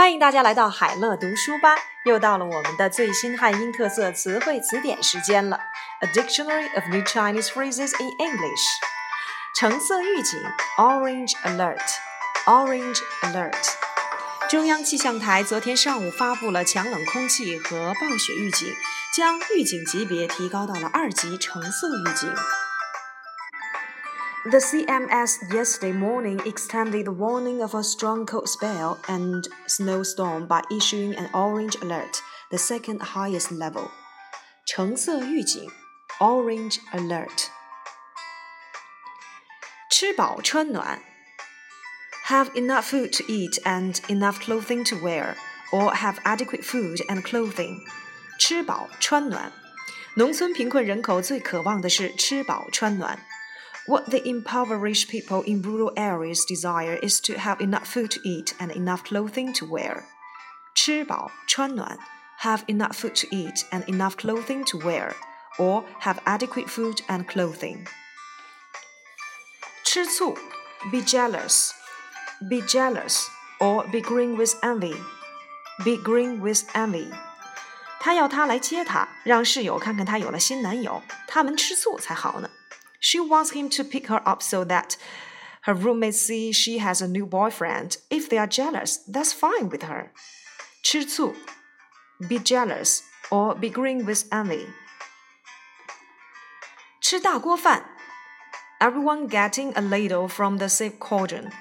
欢迎大家来到海乐读书吧，又到了我们的最新汉英特色词汇词典时间了。A dictionary of new Chinese phrases in English。橙色预警，Orange Alert，Orange Alert。中央气象台昨天上午发布了强冷空气和暴雪预警，将预警级别提高到了二级橙色预警。The CMS yesterday morning extended the warning of a strong cold spell and snowstorm by issuing an orange alert, the second highest level. 橙色预警 （Orange Alert）。吃饱穿暖 Have enough food to eat and enough clothing to wear, or have adequate food and clothing. 吃饱穿暖。农村贫困人口最渴望的是吃饱穿暖。 what the impoverished people in rural areas desire is to have enough food to eat and enough clothing to wear. 吃饱穿暖 have enough food to eat and enough clothing to wear, or have adequate food and clothing. 吃醋 be jealous, be jealous, or be green with envy, be green with envy. 他要她来接他，让室友看看他有了新男友，他们吃醋才好呢。 she wants him to pick her up so that her roommates see she has a new boyfriend. If they are jealous, that's fine with her. 吃醋 be jealous or be green with envy. 吃大锅饭 everyone getting a ladle from the same cauldron.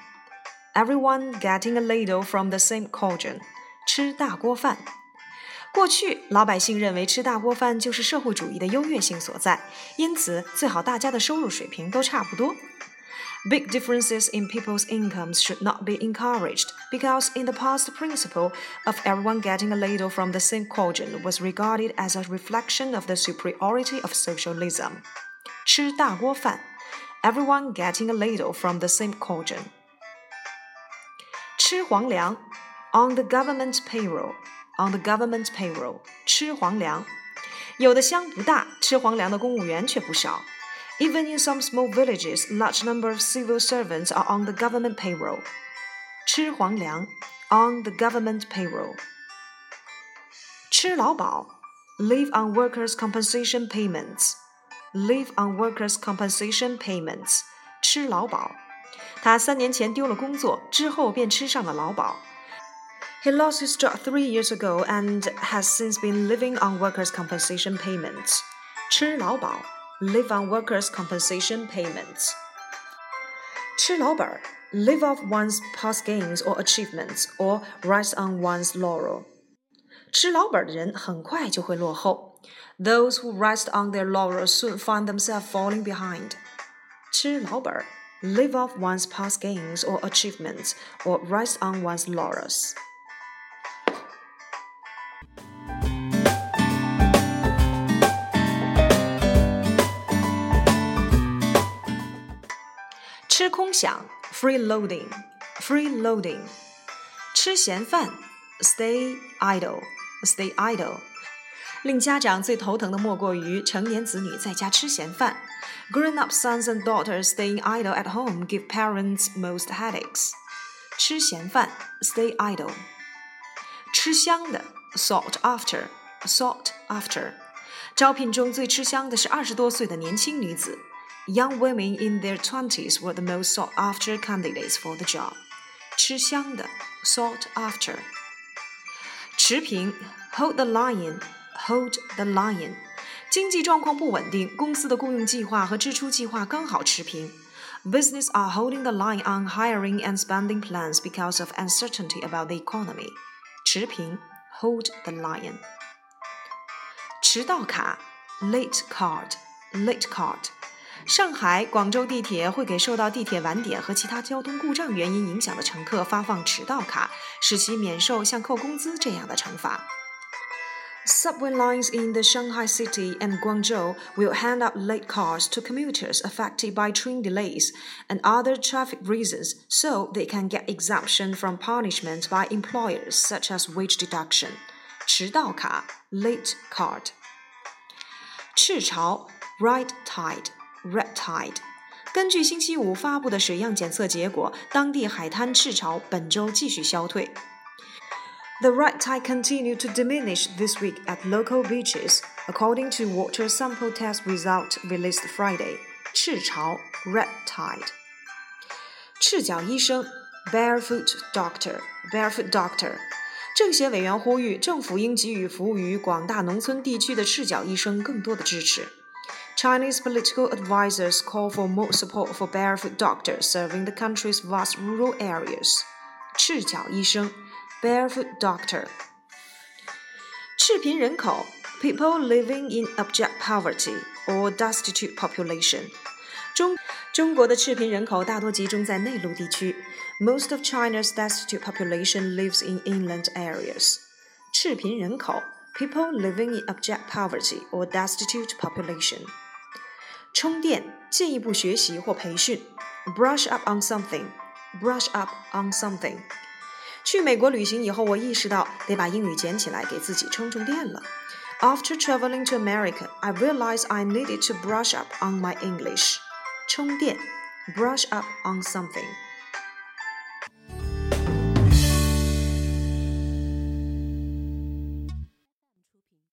Everyone getting a ladle from the same cauldron. 吃大锅饭。 过去老百姓认为吃大锅饭就是社会主义的优越性所在，因此最好大家的收入水平都差不多。Big differences in people's incomes should not be encouraged because in the past the principle of everyone getting a ladle from the same cauldron was regarded as a reflection of the superiority of socialism. 吃大锅饭，everyone getting a ladle from the same cauldron. 吃皇粮，on the government payroll on the government payroll，吃皇粮。有的乡不大，吃皇粮的公务员却不少。Even in some small villages, large number of civil servants are on the government payroll. 吃皇粮，on the government payroll. 吃劳保，live on workers' compensation payments. Live on workers' compensation payments. 吃劳保。他三年前丢了工作，之后便吃上了劳保。 he lost his job three years ago and has since been living on workers' compensation payments. 吃劳保 live on workers' compensation payments. 吃老本 live off one's past gains or achievements or rest on one's laurel. 吃老本的人很快就会落后。Those who rest on their laurels soon find themselves falling behind. 吃老本 live off one's past gains or achievements or rest on one's laurels. 吃空饷，freeloading，freeloading，吃闲饭，stay idle，stay idle，令家长最头疼的莫过于成年子女在家吃闲饭。Grown-up sons and daughters staying idle at home give parents most headaches。吃闲饭，stay idle，吃香的，sought after，sought after，招聘中最吃香的是二十多岁的年轻女子。 Young women in their twenties were the most sought after candidates for the job. 吃香的，sought after。持平，hold the line, hold the line。经济状况不稳定，公司的雇佣计划和支出计划刚好持平。Business are holding the line on hiring and spending plans because of uncertainty about the economy. 持平，hold the line。迟到卡，late card, late card。 上海、广州地铁会给受到地铁晚点和其他交通故障原因影响的乘客发放迟到卡，使其免受像扣工资这样的惩罚。Subway lines in the Shanghai city and Guangzhou will hand out late cards to commuters affected by train delays and other traffic reasons so they can get exemption from punishment by employers such as wage deduction. 迟到卡 late card. 赤潮 red tide red tide。根据星期五发布的水样检测结果，当地海滩赤潮本周继续消退。 The red tide continued to diminish this week at local beaches, according to water sample test result released Friday. 赤潮 red tide. 赤脚医生 barefoot doctor barefoot doctor. 政协委员呼吁政府应给予服务于广大农村地区的赤脚医生更多的支持。 Chinese political advisers call for more support for barefoot doctors serving the country's vast rural areas. 赤脚医生 barefoot doctor. 赤贫人口 people living in abject poverty or destitute population. 中中国的赤贫人口大多集中在内陆地区。Most of China's destitute population lives in inland areas. 赤贫人口 people living in abject poverty or destitute population. 充电，进一步学习或培训，brush up on something. Brush up on something. 去美国旅行以后，我意识到得把英语捡起来，给自己充充电了。After traveling to America, I realized I needed to brush up on my English. 充电，brush up on something.